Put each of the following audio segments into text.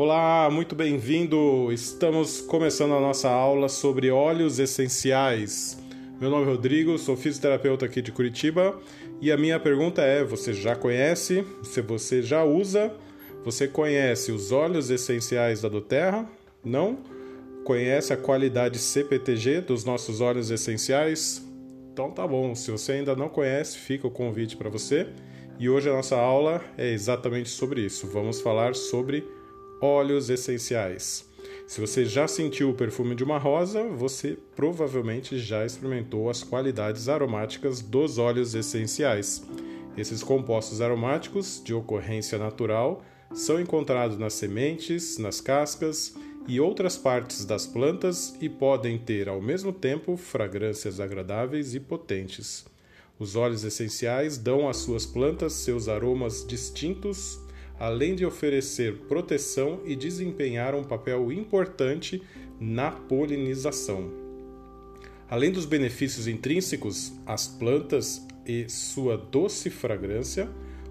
Olá, muito bem-vindo! Estamos começando a nossa aula sobre óleos essenciais. Meu nome é Rodrigo, sou fisioterapeuta aqui de Curitiba e a minha pergunta é: você já conhece? Se você já usa, você conhece os óleos essenciais da Doterra? Não? Conhece a qualidade CPTG dos nossos óleos essenciais? Então tá bom, se você ainda não conhece, fica o convite para você. E hoje a nossa aula é exatamente sobre isso. Vamos falar sobre óleos essenciais. Se você já sentiu o perfume de uma rosa, você provavelmente já experimentou as qualidades aromáticas dos óleos essenciais. Esses compostos aromáticos, de ocorrência natural, são encontrados nas sementes, nas cascas e outras partes das plantas e podem ter ao mesmo tempo fragrâncias agradáveis e potentes. Os óleos essenciais dão às suas plantas seus aromas distintos, além de oferecer proteção e desempenhar um papel importante na polinização. Além dos benefícios intrínsecos às plantas e sua doce fragrância,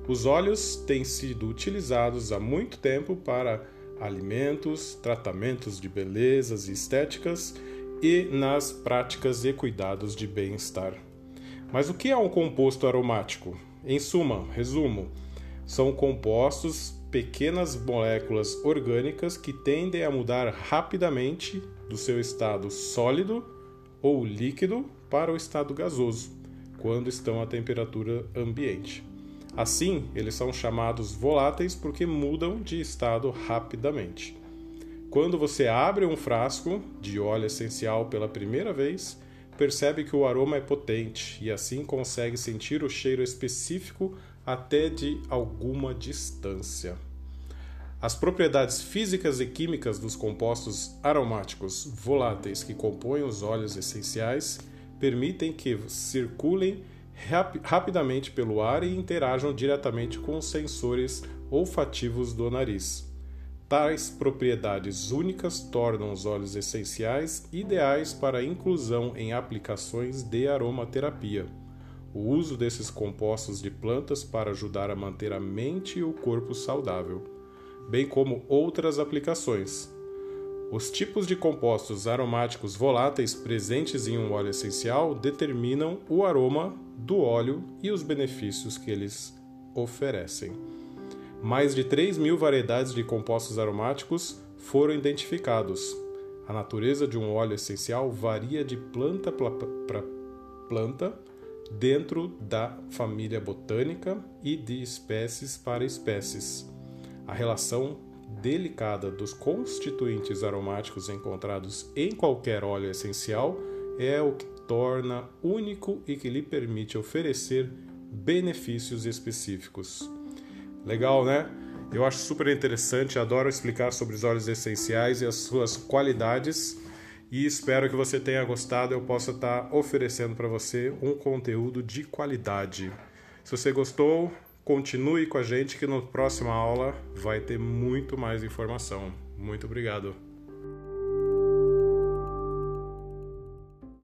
os óleos têm sido utilizados há muito tempo para alimentos, tratamentos de belezas e estéticas e nas práticas e cuidados de bem-estar. Mas o que é um composto aromático? Em suma, resumo, são compostos pequenas moléculas orgânicas que tendem a mudar rapidamente do seu estado sólido ou líquido para o estado gasoso, quando estão à temperatura ambiente. Assim, eles são chamados voláteis porque mudam de estado rapidamente. Quando você abre um frasco de óleo essencial pela primeira vez, percebe que o aroma é potente e assim consegue sentir o cheiro específico até de alguma distância. As propriedades físicas e químicas dos compostos aromáticos voláteis que compõem os óleos essenciais permitem que circulem rap rapidamente pelo ar e interajam diretamente com os sensores olfativos do nariz. Tais propriedades únicas tornam os óleos essenciais ideais para inclusão em aplicações de aromaterapia. O uso desses compostos de plantas para ajudar a manter a mente e o corpo saudável, bem como outras aplicações, os tipos de compostos aromáticos voláteis presentes em um óleo essencial determinam o aroma do óleo e os benefícios que eles oferecem. Mais de 3 mil variedades de compostos aromáticos foram identificados. A natureza de um óleo essencial varia de planta para planta dentro da família botânica e de espécies para espécies. A relação delicada dos constituintes aromáticos encontrados em qualquer óleo essencial é o que torna único e que lhe permite oferecer benefícios específicos. Legal, né? Eu acho super interessante, adoro explicar sobre os óleos essenciais e as suas qualidades e espero que você tenha gostado. Eu possa estar oferecendo para você um conteúdo de qualidade. Se você gostou, Continue com a gente que na próxima aula vai ter muito mais informação. Muito obrigado.